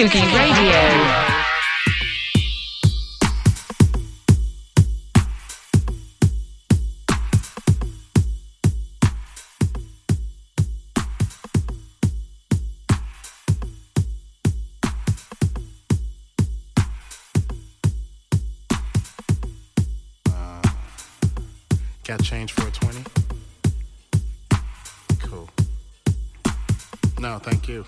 Tsugi Radio. Got change for a 20? Cool. No, thank you.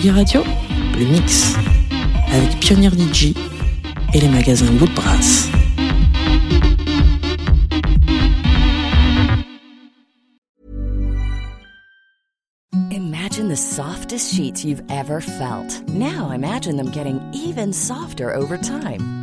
Tsugi Radio, le mix avec Pionnier DJ et les magasins Woodbrass. Imagine the softest sheets you've ever felt. Now imagine them getting even softer over time.